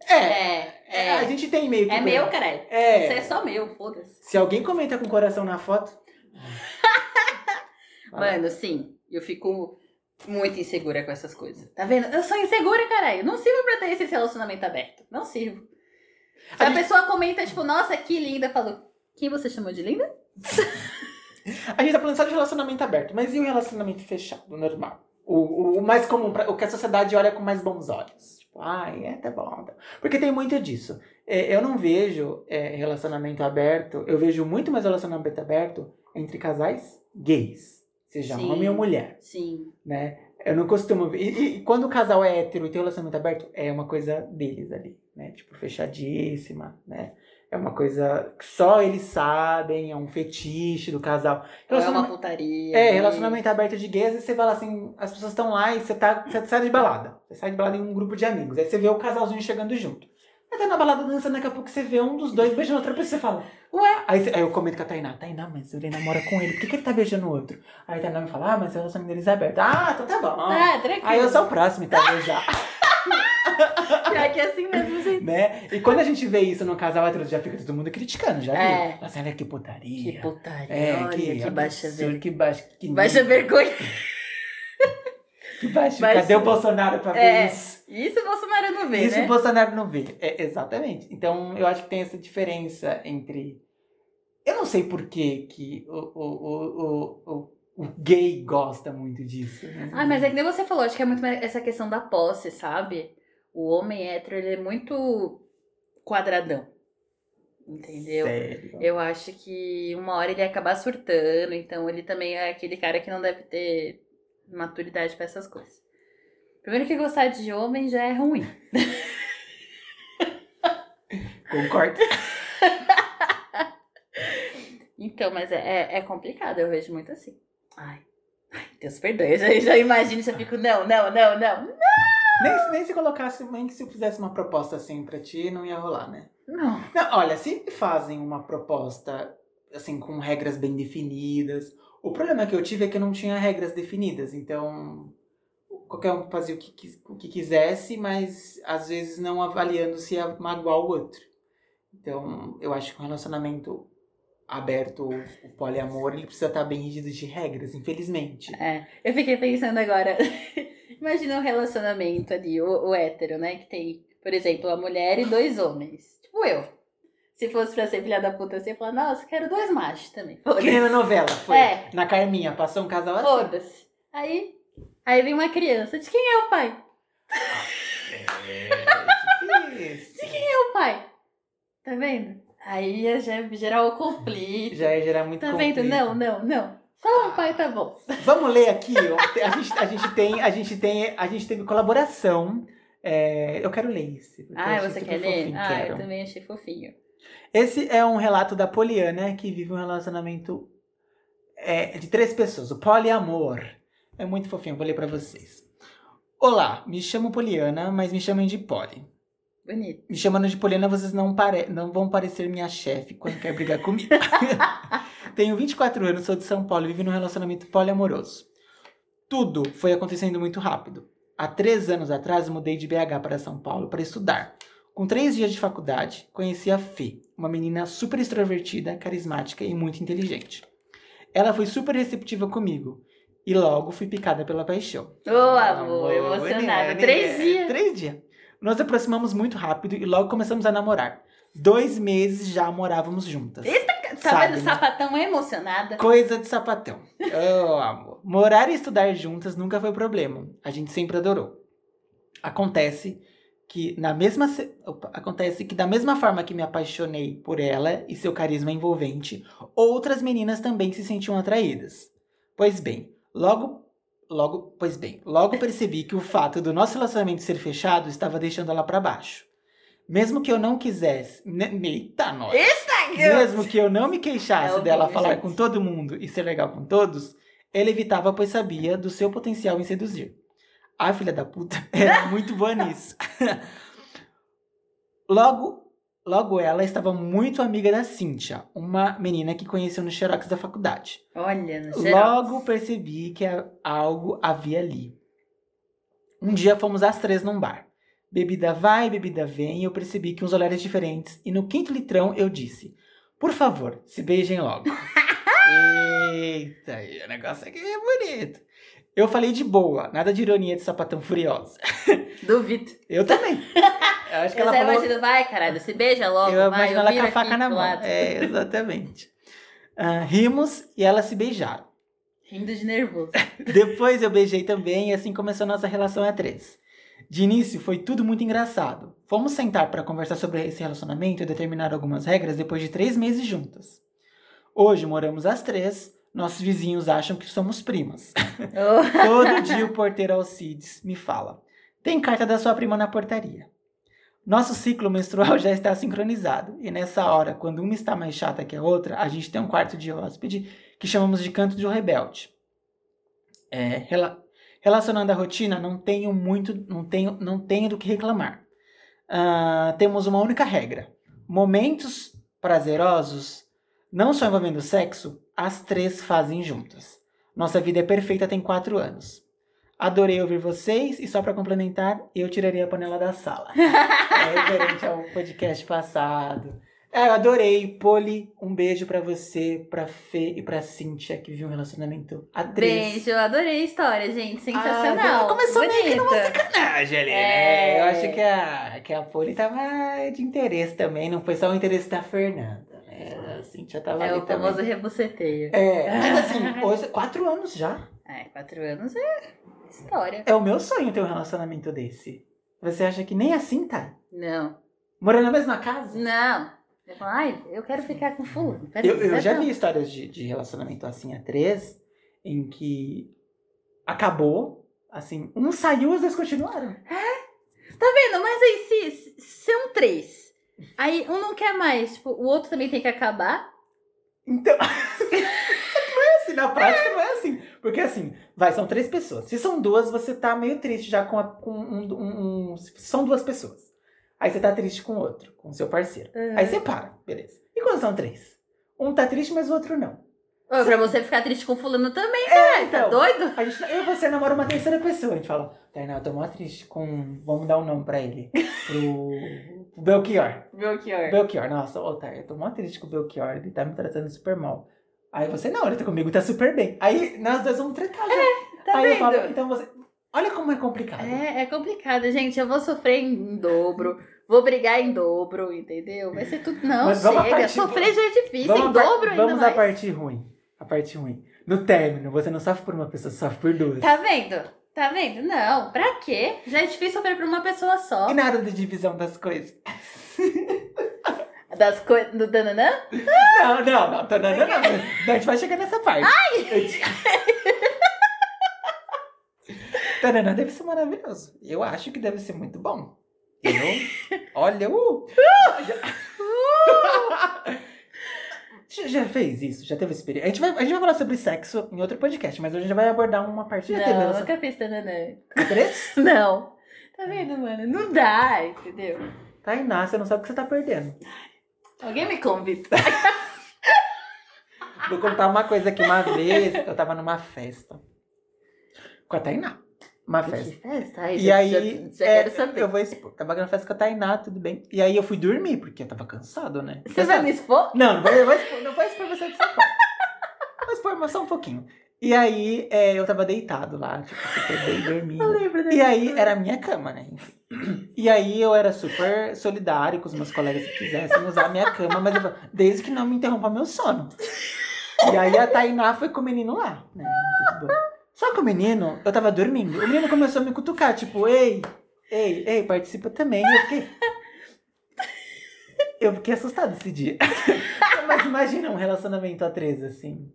É, É, é, a é. gente tem meio que. É meu, caralho. É. Isso é só meu, foda-se. Se alguém comenta com o coração na foto. Mano, sim, eu fico muito insegura com essas coisas. Tá vendo? Eu sou insegura, caralho. Não sirvo pra ter esse relacionamento aberto. Não sirvo. Se A a, gente- pessoa comenta, tipo, nossa, que linda, eu falo, quem você chamou de linda? A gente tá falando só de relacionamento aberto, mas e o relacionamento fechado, normal? O, o, o mais comum, pra- o que a sociedade olha com mais bons olhos. Tipo, ai, é, tá bom. tá. Porque tem muito disso. É, eu não vejo é, relacionamento aberto, eu vejo muito mais relacionamento aberto entre casais gays, seja Sim. homem ou mulher, Sim. né? Eu não costumo ver. E, e quando o casal é hétero e tem relacionamento aberto, é uma coisa deles ali, né? Tipo, fechadíssima, né? É uma coisa que só eles sabem, é um fetiche do casal. Ou é uma putaria. é, né? relacionamento aberto de gays, vezes você fala assim, as pessoas estão lá e você, tá, você sai de balada. Você sai de balada em um grupo de amigos. Aí você vê o casalzinho chegando junto. Aí tá na balada dançando, daqui a pouco você vê um dos dois beijando outra pessoa e você fala, Ué? Aí, aí eu comento com a Tainá, Tainá, mas ele namora com ele, por que, que ele tá beijando o outro? Aí a Tainá me fala, ah, mas o relacionamento deles é aberto. Ah, então tá bom. Ah, tranquilo. Aí eu sou o próximo, então, beijar. Pior que é assim mesmo. Né? E quando a gente vê isso no casal hétero, já fica todo mundo criticando, já É. viu? Nossa, olha que putaria. Que putaria. É, olha, que, baixa absurdo, vergonha. Que baixa, que Baixa vergonha. Que. Baixa- Cadê o Bolsonaro pra ver É, isso? Isso o Bolsonaro não vê, Isso né? o Bolsonaro não vê. É, exatamente. Então, eu acho que tem essa diferença entre. Eu não sei por que, que o, o, o, o, o, gay gosta muito disso. né? Ah, mas é que nem você falou, acho que é muito essa questão da posse, sabe? O homem hétero, ele é muito quadradão. Entendeu? Sério. Eu acho que uma hora ele ia acabar surtando, então ele também é aquele cara que não deve ter maturidade pra essas coisas. Primeiro que gostar de homem já é ruim. Concordo. Então, mas é, é, é complicado, eu vejo muito assim. Ai, ai Deus perdoe, eu já, já imagino, já fico, não, não, não, não. Nem, nem se colocasse, nem que se eu fizesse uma proposta assim pra ti, não ia rolar, né? Não. Não, olha, se fazem uma proposta assim com regras bem definidas. O problema que eu tive é que eu não tinha regras definidas, então qualquer um fazia o que, o que quisesse, mas às vezes não avaliando se ia magoar o outro. Então, eu acho que um relacionamento aberto, o poliamor, ele precisa estar bem rígido de regras, infelizmente. É, eu fiquei pensando agora. Imagina um relacionamento ali, o, o hétero, né? Que tem, por exemplo, a mulher e dois homens. Tipo eu. Se fosse pra ser filha da puta, você ia falar, nossa, quero dois machos também. Que nem na novela, foi. É. Na Carminha, passou um casal assim. Foda-se. Aí, aí vem uma criança. De quem é o pai? É, difícil. É o pai. Tá vendo? Aí ia já gerar o conflito. Já ia gerar muito Tá vendo? conflito. Não, não, não. Só um pai tá bom. Vamos ler aqui. A gente, a gente tem, a gente tem, a gente teve colaboração. É, eu quero ler esse. eu Ah, você quer ler? fofinho, Ah, eu quero. também achei fofinho. Esse é um relato da Poliana que vive um relacionamento é, de três pessoas, o poliamor. É muito fofinho, vou ler pra vocês. Olá, me chamo Poliana, mas me chamem de Poli. Bonito. Me chamando de Poliana, vocês não, pare... não vão parecer minha chefe quando quer brigar comigo. Tenho 24 anos, sou de São Paulo e vivo num relacionamento poliamoroso. Tudo foi acontecendo muito rápido. Há três anos atrás, mudei de BH para São Paulo para estudar. Com três dias de faculdade, conheci a Fê, uma menina super extrovertida, carismática e muito inteligente. Ela foi super receptiva comigo e logo fui picada pela paixão. Ô, amor, emocionada. né? Três dias. Três dias. Nos aproximamos muito rápido e logo começamos a namorar. Dois meses já morávamos juntas. Tá Sabe, vendo? né? Sapatão emocionada. Coisa de sapatão. Oh, amor. Morar e estudar juntas nunca foi problema. A gente sempre adorou. Acontece que na mesma se- opa, acontece que da mesma forma que me apaixonei por ela e seu carisma envolvente, outras meninas também se sentiam atraídas. Pois bem, logo logo, pois bem, logo percebi que o fato do nosso relacionamento ser fechado estava deixando ela para baixo. Mesmo que eu não quisesse. Ne- Eita, nós! Mesmo que eu não me queixasse É dela falar gente. com todo mundo e ser legal com todos, ele evitava, pois sabia do seu potencial em seduzir. A filha da puta era muito boa nisso. logo, logo ela estava muito amiga da Cíntia, uma menina que conheceu no Xerox da faculdade. Olha, no Xerox. Logo percebi que algo havia ali. Um dia fomos às três num bar. Bebida vai, bebida vem, e eu percebi que uns olhares diferentes. E no quinto litrão eu disse: Por favor, se beijem logo. Eita, o negócio aqui é bonito. Eu falei de boa, nada de ironia de sapatão furiosa. Duvido. Eu também. Eu acho que Eu ela falou. imagino, vai, caralho, se beija logo, Eu vai, imagino ela com a faca na mão. lado. É, exatamente. Ah, rimos e elas se beijaram. Rindo de nervoso. Depois eu beijei também e assim começou nossa relação a três. De início foi tudo muito engraçado. Fomos sentar para conversar sobre esse relacionamento e determinar algumas regras depois de três meses juntas. Hoje moramos as três, nossos vizinhos acham que somos primas. Oh, Todo dia o porteiro Alcides me fala: tem carta da sua prima na portaria. Nosso ciclo menstrual já está sincronizado, e nessa hora, quando uma está mais chata que a outra, a gente tem um quarto de hóspede que chamamos de canto de um rebelde. É, rela- relacionando a rotina, não tenho muito, não tenho, não tenho do que reclamar. Ah, temos uma única regra: momentos prazerosos, não só envolvendo sexo, as três fazem juntas. Nossa vida é perfeita tem quatro anos. Adorei ouvir vocês e só pra complementar, eu tirarei a panela da sala. é referente ao podcast passado. É, eu adorei. Poli, um beijo pra você, pra Fê e pra Cíntia, que viu um relacionamento a três. beijo, eu adorei a história, gente. Sensacional. Ah, começou meio que Bonita. sacanagem ali, É. né? Eu acho que a, que a Poli tava de interesse também, não foi só o interesse da Fernanda, né? A Cíntia tava É o famoso também. rebuceteio. É, mas assim, hoje, quatro anos já. É, quatro anos é história. É o meu sonho ter um relacionamento desse. Você acha que nem assim tá? Não. Morando na mesma casa? Não. Eu falo, ai, eu quero ficar com fulano. Eu, eu já vi histórias de, de relacionamento assim a três, em que acabou, assim, um saiu e os dois continuaram. Tá vendo? Mas aí se, se são três. Aí um não quer mais. Tipo, o outro também tem que acabar. Então. não é assim, na prática não é assim. Porque assim, vai, são três pessoas. Se são duas, você tá meio triste já com, a- com um, um- um- São duas pessoas. Aí você tá triste com o outro, com o seu parceiro. Aí você para, beleza. E quando são três? Um tá triste, mas o outro não. Ô, pra você ficar triste com fulano também, É, cara. então. Tá doido? A gente, eu e você namora uma terceira pessoa. A gente fala, Eu tô mó triste com. Vamos dar um nome pra ele. Pro. Belchior. Belchior. Belchior, nossa, ô Thay, eu tô mó triste com o Belchior, ele tá me tratando super mal. Aí você, não, ele tá comigo, tá super bem. Aí nós dois vamos tretar já. Tá Aí eu vendo? falo, então você. Olha como é complicado. É, é complicado, gente. Eu vou sofrer em dobro, vou brigar em dobro, entendeu? Vai ser tudo. Não, Mas vamos chega. Sofrer já é difícil, em a par- dobro ainda Vamos à parte ruim. A parte ruim. No término, você não sofre por uma pessoa, você sofre por duas. Tá vendo? Tá vendo? Não, pra quê? Já é difícil sofrer por uma pessoa só. E nada de divisão das coisas. Das coisas do Dananã? Não, não, não, tô, não. A gente vai chegar nessa parte. Ai! Tananã deve ser maravilhoso. Eu acho que deve ser muito bom. Eu. Olha, uh! Já fez isso? Já teve experiência? A gente, vai, a gente vai falar sobre sexo em outro podcast, mas hoje a gente vai abordar uma parte teve Não, essa. nunca fiz Dananã. Três? Não. Tá vendo, mano? Não dá, entendeu? Tainá, você não sabe o que você tá perdendo. Alguém me convida. Vou contar uma coisa aqui. Uma vez eu tava numa festa com a Tainá. Uma festa. Que festa? Ai, E já, aí, já, já é, quero saber. eu vou expor. Tava na festa com a Tainá, tudo bem. E aí eu fui dormir, porque eu tava cansado, né? Você vai me expor? Não, não vou, eu vou expor, não vou expor você de sofá. Vou expor só um pouquinho. E aí é, eu tava deitado lá, tipo, super bem dormindo. Eu lembro E aí era a minha cama, né? E aí eu era super solidário com os meus colegas que quisessem usar a minha cama, mas eu, falei, desde que não me interrompa meu sono. E aí a Tainá foi com o menino lá, né? Tudo bom. Só que o menino, eu tava dormindo, o menino começou a me cutucar, tipo, ei, ei, ei, participa também. Eu fiquei. Eu fiquei assustado esse dia. Mas imagina um relacionamento a três, assim.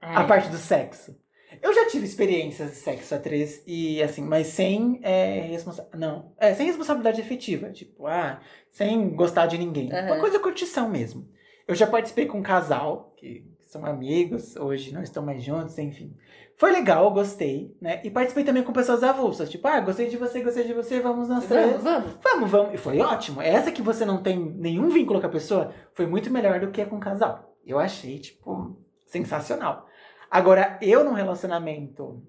A Ai. parte do sexo. Eu já tive experiências de sexo a três e assim, mas sem é, responsa não, é, sem responsabilidade efetiva, tipo, ah, sem gostar de ninguém. Aham. Uma coisa curtição mesmo. Eu já participei com um casal que são amigos, hoje não estão mais juntos, enfim. Foi legal, gostei, né? E participei também com pessoas avulsas, tipo, ah, gostei de você, gostei de você, vamos nós três. Vamos, vamos. Vamos, vamos. E foi ótimo. Essa que você não tem nenhum vínculo com a pessoa foi muito melhor do que a com o casal. Eu achei, tipo, sensacional. Agora, eu num relacionamento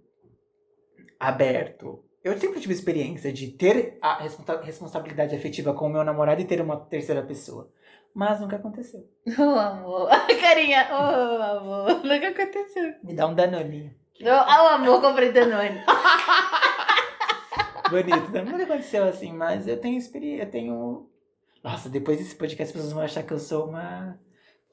aberto, eu sempre tive experiência de ter a responsa- responsabilidade afetiva com o meu namorado e ter uma terceira pessoa. Mas nunca aconteceu. Ô, amor. Carinha, ô, amor. Nunca aconteceu. Me dá um danoninho. Ô, ô, amor, comprei Danone. Bonito. né? Nunca aconteceu assim, mas eu tenho experiência. Eu tenho. Nossa, depois desse podcast as pessoas vão achar que eu sou uma.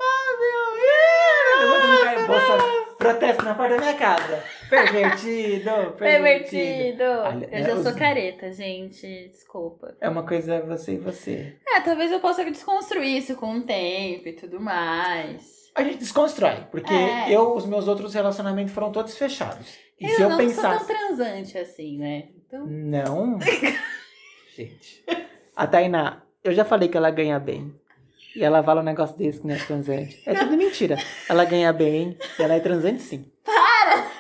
Ah, meu! Eu vou colocar em bolsa. Protesto na porta da minha casa. Pervertido! Pervertido! Pervertido. Olha, Eu já os- sou careta, gente. Desculpa. É uma coisa você e você. É, talvez eu possa desconstruir isso com o tempo e tudo mais. A gente desconstrói, porque É. eu, os meus outros relacionamentos foram todos fechados. E eu se eu não pensasse. sou tão transante assim, né? Então, Não. Gente. A Tainá, eu já falei que ela ganha bem. E ela fala um negócio desse que não é transante. É tudo mentira. Ela ganha bem, ela é transante sim.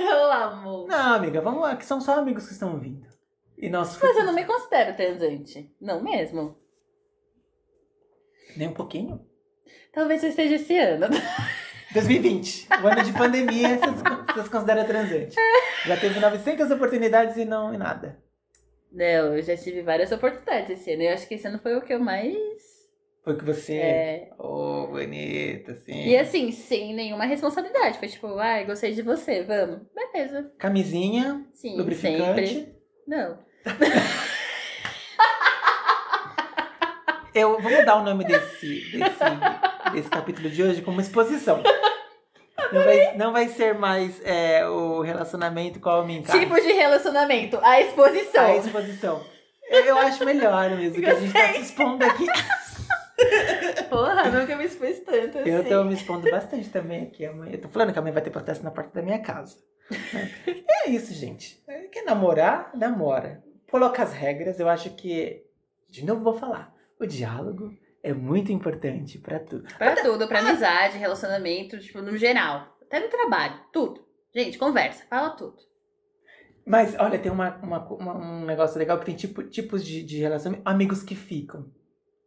ô amor. Não, amiga, vamos lá, que são só amigos que estão ouvindo. E nós Mas eu não me considero transante. Não mesmo. Nem um pouquinho. Talvez eu esteja esse ano. 2020, o ano de pandemia, você se- você se considera transante. Já teve 900 oportunidades e não e nada. Não, eu já tive várias oportunidades esse ano. Eu acho que esse ano foi o que eu mais. Foi que você. É... Oh, bonita, assim. E assim, sem nenhuma responsabilidade. Foi tipo, ai, gostei de você, vamos. Beleza. Camisinha, Sim, lubrificante. sempre. Não. Eu vou mudar o nome desse, desse, desse capítulo de hoje como exposição. Não vai, não vai ser mais é, o relacionamento qual me encaixa. Tipo de relacionamento, a exposição. A exposição. Eu, eu acho melhor mesmo, que a gente tá se expondo aqui. Porra, nunca me expus tanto assim. Eu tô me expondo bastante também aqui. Amanhã. Eu tô falando que amanhã vai ter protesto na porta da minha casa. né? É isso, gente. Quer namorar? Namora. Coloca as regras. Eu acho que. De novo vou falar. O diálogo é muito importante pra tudo. Pra tudo, pra amizade, relacionamento, tipo, no geral. Até no trabalho, tudo. Gente, conversa, fala tudo. Mas, olha, tem uma, uma- uma- um negócio legal que tem tipo, tipos de, de relacionamento. Amigos que ficam.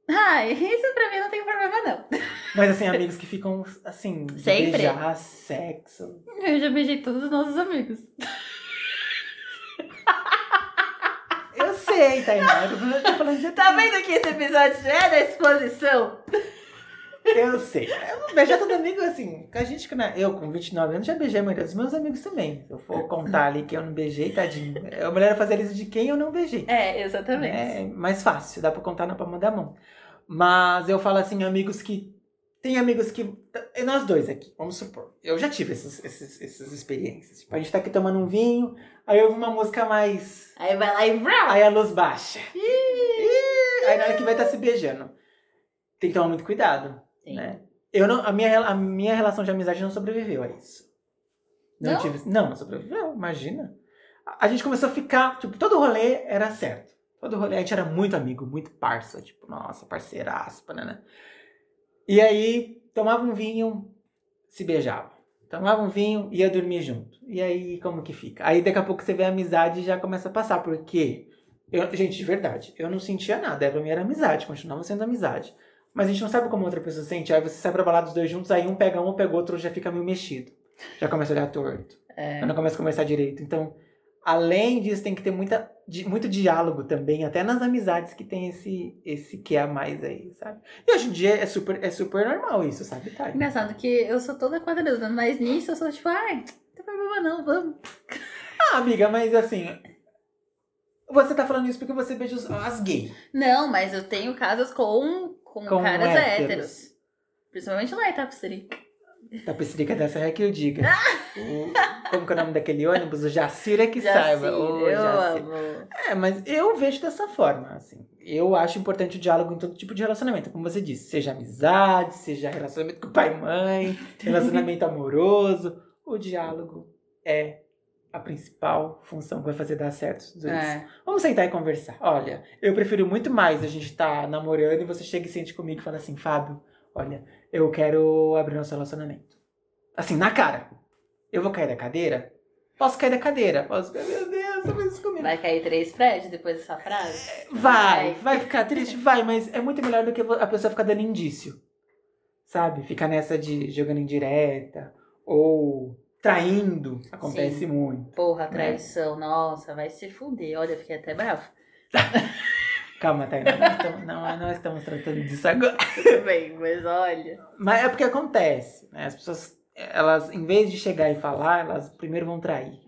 Ah, isso pra mim não tem problema, não. Mas, assim, amigos que ficam, assim, de Sempre? beijar, sexo. Eu já beijei todos os nossos amigos. Eu sei, Tainá. Eu tô falando, eu tô falando de Tá vendo que esse episódio já é da exposição? Eu sei. Eu beijar todo amigo, assim, com a gente que é- Eu, com 29 anos, já beijei a maioria dos meus amigos também. Se eu for contar ali que eu não beijei, tadinho. É melhor fazer isso de quem eu não beijei. É, exatamente. É mais fácil, dá pra contar na palma da mão. Mas eu falo assim, amigos que. Tem amigos que. é Nós dois aqui, vamos supor. Eu já tive esses, esses- essas experiências. Tipo, a gente tá aqui tomando um vinho, aí eu ouvo uma música mais. Aí vai lá e! Aí a luz baixa. Ih, Aí na hora que vai estar se beijando. Tem que tomar muito cuidado. Sim. Né? Eu não, a, minha, a minha relação de amizade não sobreviveu a isso. Não, Não? tive. Não, não sobreviveu, imagina. A, a gente começou a ficar, tipo, todo rolê era certo. Todo rolê, a gente era muito amigo, muito parça, tipo, nossa, parceiraço, né? E aí, tomava um vinho, se beijava. Tomava um vinho, ia dormir junto. E aí, como que fica? Aí, daqui a pouco, você vê a amizade e já começa a passar, porque... Eu, gente, de verdade, eu não sentia nada. Pra mim era amizade, continuava sendo amizade. Mas a gente não sabe como outra pessoa sente. Aí você sai pra balada os dois juntos, aí um pega um, pega o outro, já fica meio mexido. Já começa a olhar torto. É. Aí não começa a conversar direito. Então, além disso, tem que ter muita, muito diálogo também, até nas amizades que tem esse, esse que a mais aí, sabe? E hoje em dia é super, é super normal isso, sabe, Thay? Engraçado que eu sou toda quadrada, mas nisso eu sou tipo, ai, não tem problema não, vamos. Ah, amiga, mas assim. Você tá falando isso porque você beija as gays. Não, mas eu tenho casas com, com, Com caras héteros. héteros. Principalmente lá em Tapicerica. Da Pessirica dessa é que eu diga. O- como que é o nome daquele ônibus? O Jacira é que saiba. Ô, eu Jacira. amo. É, mas eu vejo dessa forma, assim. Eu acho importante o diálogo em todo tipo de relacionamento, como você disse. Seja amizade, seja relacionamento com pai e mãe, relacionamento amoroso. O diálogo é a principal função que vai fazer dar certo os dois. É. Vamos sentar e conversar. Olha, eu prefiro muito mais a gente estar namorando e você chega e sente comigo e fala assim, Fábio, olha, eu quero abrir nosso relacionamento. Assim, na cara. Eu vou cair da cadeira? Posso cair da cadeira. Posso cair, meu Deus, você fez isso comigo. Vai cair três prédios depois dessa frase? Vai, Vai. vai ficar triste? Vai, mas é muito melhor do que a pessoa ficar dando indício. Sabe? Ficar nessa de jogando indireta ou traindo. Acontece Sim. muito. Porra, traição. Nossa, vai se fuder. Olha, eu fiquei até bravo. Calma, Tainá, nós estamos, não, estamos tratando disso agora. Tudo bem, mas olha. Mas é porque acontece, né? As pessoas, elas, em vez de chegar e falar, elas primeiro vão trair,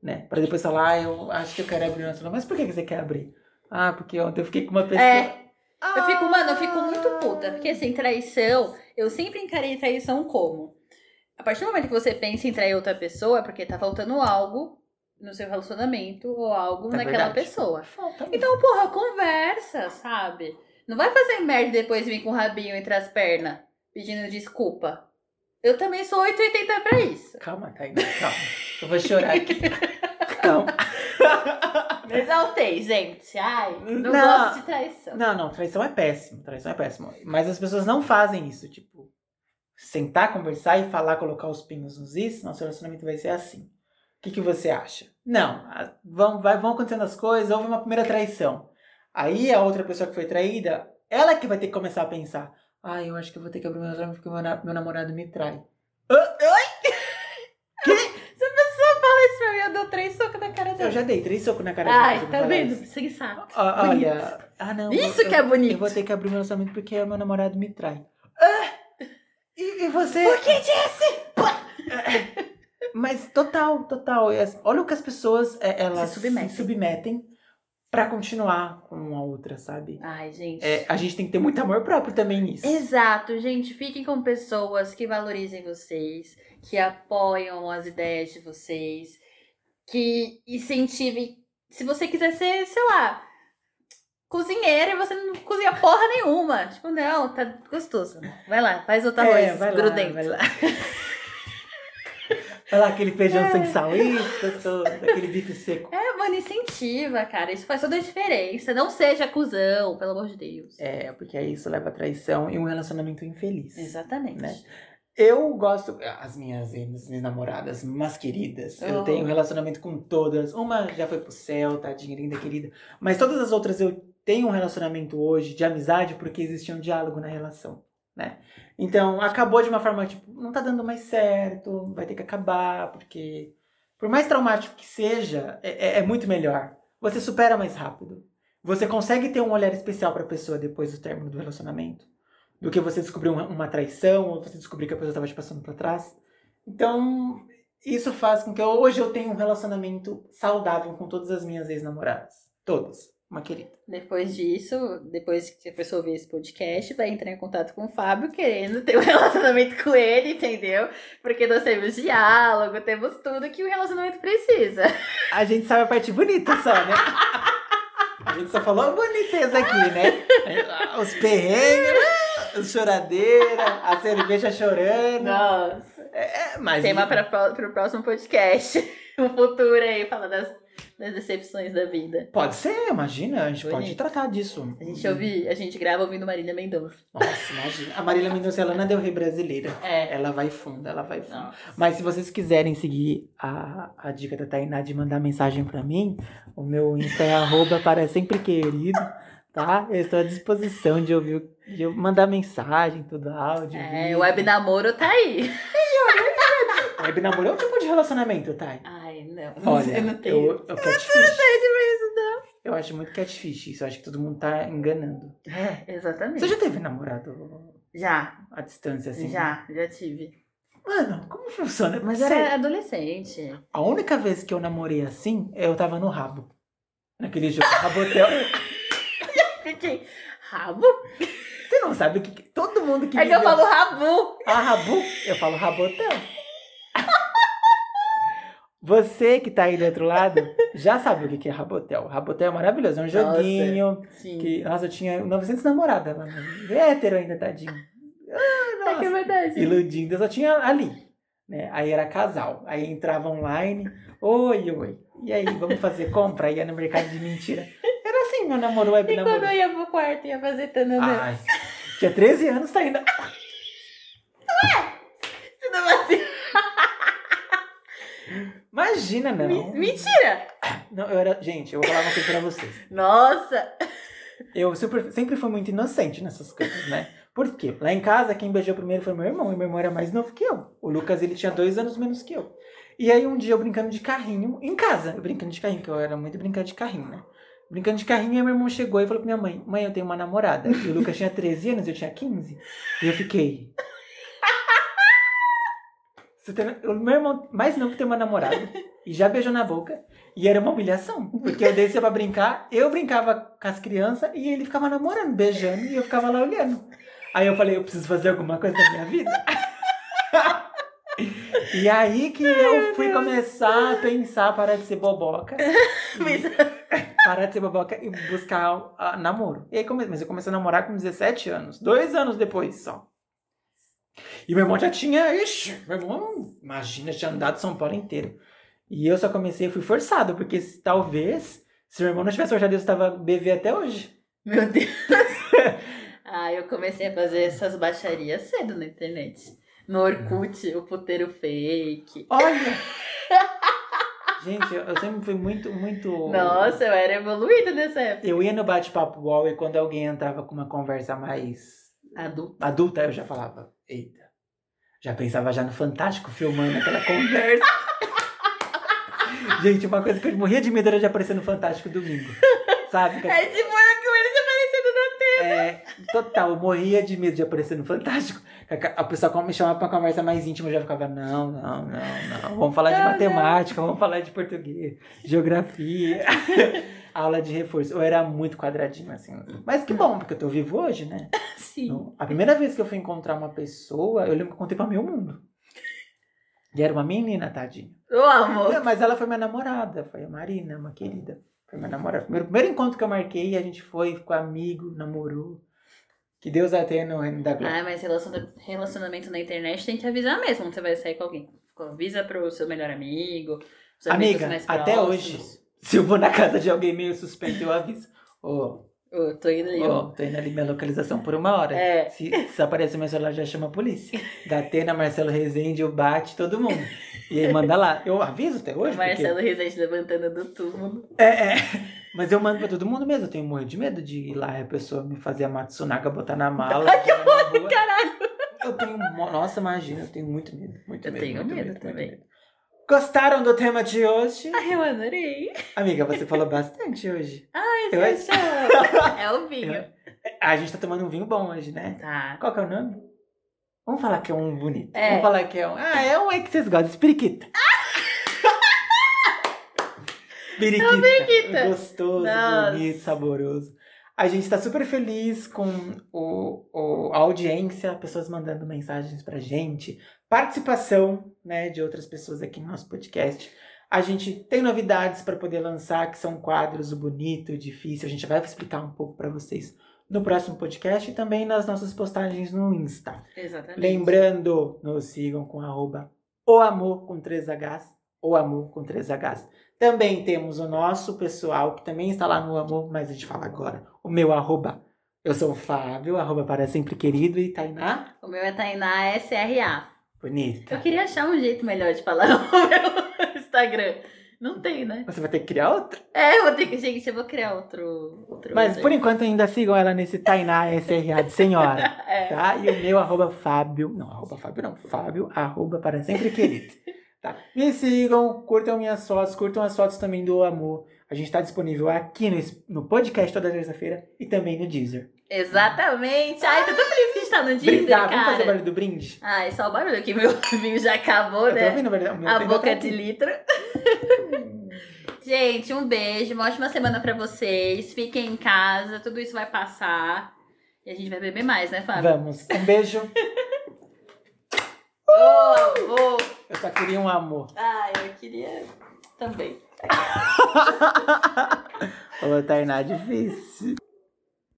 né? Pra depois falar, ah, eu acho que eu quero abrir um relacionamento. Mas por que você quer abrir? Ah, porque ontem eu fiquei com uma pessoa... É. Eu fico, mano, eu fico muito puta. Porque assim, traição, eu sempre encarei traição como? A partir do momento que você pensa em trair outra pessoa, é porque tá faltando algo no seu relacionamento ou algo É naquela verdade. pessoa. Falta. Então, porra, conversa, sabe? Não vai fazer merda e depois vir com o rabinho entre as pernas, pedindo desculpa. Eu também sou 880 pra isso. Calma, Tainá, calma. Eu vou chorar aqui. calma. Me exaltei, gente. Ai, não, Não. gosto de traição. Não, não, traição é péssimo. Traição é péssimo. Mas as pessoas não fazem isso. Tipo, sentar, conversar e falar, colocar os pingos nos is, nosso relacionamento vai ser assim. O que, que você acha? Não, vão, vai, vão acontecendo as coisas, houve uma primeira traição. Aí a outra pessoa que foi traída, ela que vai ter que começar a pensar. Ah, eu acho que eu vou ter que abrir meu relacionamento porque meu, na- meu namorado me trai. Oi? Se a pessoa fala isso pra mim, eu dou três socos na cara Eu dela. já dei três socos na cara de Ai, tá vendo? Segue saco. Olha, ah não. Isso eu- que é bonito. Eu vou ter que abrir meu relacionamento porque meu namorado me trai. E, e você? Por que disse? Mas total, total. Olha o que as pessoas é, elas Se submetem. se submetem pra continuar com a outra, sabe? Ai, gente. É, a gente tem que ter muito amor próprio também nisso. Exato, gente. Fiquem com pessoas que valorizem vocês, que apoiam as ideias de vocês, que incentivem. Se você quiser ser, sei lá, cozinheira e você não cozinha porra nenhuma. Tipo, não, tá gostoso. Vai lá, faz outro arroz É, vai lá, grudento. vai lá. Vai lá, aquele feijão sem sal, isso, aquele bife seco. É, mano, incentiva, cara. Isso faz toda a diferença. Não seja cuzão, pelo amor de Deus. É, porque aí isso leva a traição e um relacionamento infeliz. Exatamente. Né? Eu gosto, as minhas, as minhas namoradas, mas queridas, eu Oh. tenho um relacionamento com todas. Uma já foi pro céu, tadinha, linda, querida. Mas todas as outras eu tenho um relacionamento hoje de amizade porque existia um diálogo na relação, né? Então, acabou de uma forma, tipo, não tá dando mais certo, vai ter que acabar, porque por mais traumático que seja, é, é- é muito melhor. Você supera mais rápido. Você consegue ter um olhar especial pra pessoa depois do término do relacionamento do que você descobrir uma, uma traição ou você descobrir que a pessoa estava te passando pra trás. Então, isso faz com que hoje eu tenha um relacionamento saudável com todas as minhas ex-namoradas. Todas. Uma querida. Depois disso, depois que a pessoa ouvir esse podcast, vai entrar em contato com o Fábio querendo ter um relacionamento com ele, entendeu? Porque nós temos diálogo, temos tudo que o relacionamento precisa. A gente sabe a parte bonita só, né? A gente só falou a boniteza aqui, né? Os perrengues, a choradeira, a cerveja chorando. Nossa. É, mas Tema para o próximo podcast. No futuro aí, falar das, das decepções da vida. Pode ser, imagina. A gente pode Bonito. tratar disso. A gente ouve, a gente grava ouvindo Marília Mendonça. Nossa, imagina. A Marília Mendonça, ela não é Del Rey brasileira. É. Ela vai fundo, ela vai fundo. Não. Mas se vocês quiserem seguir a, a dica da Tainá de mandar mensagem pra mim, o meu Insta é arroba para sempre querido, tá? Eu estou à disposição de ouvir, de mandar mensagem, tudo áudio. É, vídeo. o web namoro tá aí. Web namoro é um tipo de relacionamento, Thay. Ai, não. Olha, eu não tenho. eu, eu catfish. Eu acho muito catfish isso, eu acho que todo mundo tá enganando. É, exatamente. Você já teve namorado Já, à distância, assim? já, já tive. Mano, como funciona? Mas Sei. era adolescente. A única vez que eu namorei assim, eu tava no rabo. Naquele jogo, Rabotel. Fiquei. Rabo? Você não sabe o que. Todo mundo que É que eu falo rabu. Ah, rabu? Eu falo rabotel. Você que tá aí do outro lado já sabe o que é rabotel. Rabotel é maravilhoso, é um joguinho Sim. que. Nossa, eu tinha 900 namoradas, mano. Hétero ainda, tadinho. É que é verdade. Iludindo, eu só tinha ali. né? Aí era casal. Aí entrava online, oi, oi. E aí, vamos fazer compra? Ia no mercado de mentira. Era assim, meu namoro web E quando namoro. eu ia pro quarto, ia fazer tananã. Ai, tinha 13 anos, tá ainda. Você não fazia- Imagina, não. Me- Mentira! Não, eu era. Gente, eu vou falar uma coisa pra vocês. Nossa! Eu super- sempre fui muito inocente nessas coisas, né? Por quê? Lá em casa, quem beijou primeiro foi meu irmão, e meu irmão era mais novo que eu. O Lucas, ele tinha dois anos menos que eu. E aí, um dia, eu brincando de carrinho, em casa, eu brincando de carrinho, que eu era muito brincando de carrinho, né? Brincando de carrinho, aí meu irmão chegou e falou pra minha mãe, mãe, eu tenho uma namorada. E o Lucas tinha 13 anos, eu tinha 15. E eu fiquei... Você tem... O meu irmão mais novo tem uma namorada, e já beijou na boca, e era uma humilhação. Porque eu descia pra brincar, eu brincava com as crianças, e ele ficava namorando, beijando, e eu ficava lá olhando. Aí eu falei, eu preciso fazer alguma coisa da minha vida. e aí que eu fui começar a pensar, parar de ser boboca, parar de ser boboca e buscar ah, namoro. E aí, come... Mas eu comecei a namorar com 17 anos, dois anos depois só. E meu irmão já tinha, ixi, meu irmão, imagina, tinha andado São Paulo inteiro. E eu só comecei, fui forçado, porque talvez, se meu irmão não tivesse forçado, eu estava BV até hoje. Meu Deus! ah, eu comecei a fazer essas baixarias cedo na internet. No Orkut, o puteiro fake. Olha! Gente, eu sempre fui muito, muito. Nossa, eu era evoluída nessa época. Eu ia no bate-papo UOL e quando alguém entrava com uma conversa mais Adulto. adulta, eu já falava, eita. Já pensava já no Fantástico filmando aquela conversa. Gente, uma coisa que eu morria de medo era de aparecer no Fantástico domingo. Sabe? É tipo de É, total, eu morria de medo de aparecer no Fantástico. A pessoa me chamava pra uma conversa mais íntima, eu já ficava, não, não, não, não. Vamos falar de Não, não. matemática, vamos falar de português, geografia, aula de reforço. Eu era muito quadradinho, assim. Mas que bom, porque eu tô vivo hoje, né? Sim. Não, A primeira vez que eu fui encontrar uma pessoa, eu lembro que eu contei pra meu mundo. E era uma menina, tadinha. Ô, amor. Mas ela foi minha namorada, foi a Marina, uma querida. Foi minha namorada. Primeiro, primeiro encontro que eu marquei, a gente foi, ficou amigo, namorou. Que Deus a tenha no reino da glória. Ah, mas relaciona- relacionamento na internet tem que avisar mesmo quando você vai sair com alguém. Avisa pro seu melhor amigo, Amiga, até hoje, se eu vou na casa de alguém meio suspeito, eu aviso. Ô, Ô, tô indo aí. ô, tô indo ali minha localização por uma hora. É. Se, se aparecer meu celular, já chama a polícia. Da Atena, Marcelo Rezende, eu bate todo mundo. E aí manda lá. Eu aviso até hoje, o porque... Marcelo Rezende levantando do túmulo. É, é. Mas eu mando pra todo mundo mesmo. Eu tenho muito de medo de ir lá e a pessoa me fazer a Matsunaga, botar na mala. jogar na rua. Caralho! Eu tenho. Nossa, imagina, eu tenho muito medo. Muito Eu medo, tenho muito medo muito também. medo. Gostaram do tema de hoje? Ai, eu adorei. Amiga, você falou bastante hoje. Ai, Eu você achou? É o vinho. A gente tá tomando um vinho bom hoje, né? Tá. Qual que é o nome? Vamos falar que é um bonito. É. Vamos falar que é um. Ah, é um aí que vocês gostam, Espiriquita. Espiriquita. periquita. Gostoso, Nossa. bonito, saboroso. A gente tá super feliz com o, o- a audiência, pessoas mandando mensagens pra gente, participação né, de outras pessoas aqui no nosso podcast. A gente tem novidades para poder lançar, que são quadros, o bonito, o difícil. A gente vai explicar um pouco para vocês no próximo podcast e também nas nossas postagens no Insta. Exatamente. Lembrando, nos sigam com arroba o amor com 3Hs, o amor com 3Hs. Também temos o nosso pessoal, que também está lá no amor, mas a gente fala agora. O meu arroba. Eu sou o Fábio, arroba para sempre querido, e Tainá, O meu é Tainá SRA. bonita. Eu queria achar um jeito melhor de falar o meu Instagram. Não tem, né? Você vai ter que criar outro? É, eu vou ter que. Gente, eu vou criar outro. outro Mas user. por enquanto ainda sigam ela nesse Tainá SRA de senhora. É. tá? E o meu arroba Fábio, não, arroba Fábio não, Fábio, arroba para sempre querido. Tá? Me sigam, curtam minhas fotos, curtam as fotos também do amor. A gente tá disponível aqui no, no podcast toda terça-feira e também no Deezer. Exatamente. Ai, tô tão feliz que a gente tá no Disney, Brindar, vamos fazer o cara. barulho do brinde? Ai, só o barulho que meu vinho já acabou, Eu tô né? ouvindo meu A boca tá de aqui. litro. Gente, um beijo, uma ótima semana pra vocês. Fiquem em casa, tudo isso vai passar. E a gente vai beber mais, né, Fábio? Vamos, um beijo. Amor! Eu só queria um amor. Ai, eu queria também. Ô, Tainá, difícil.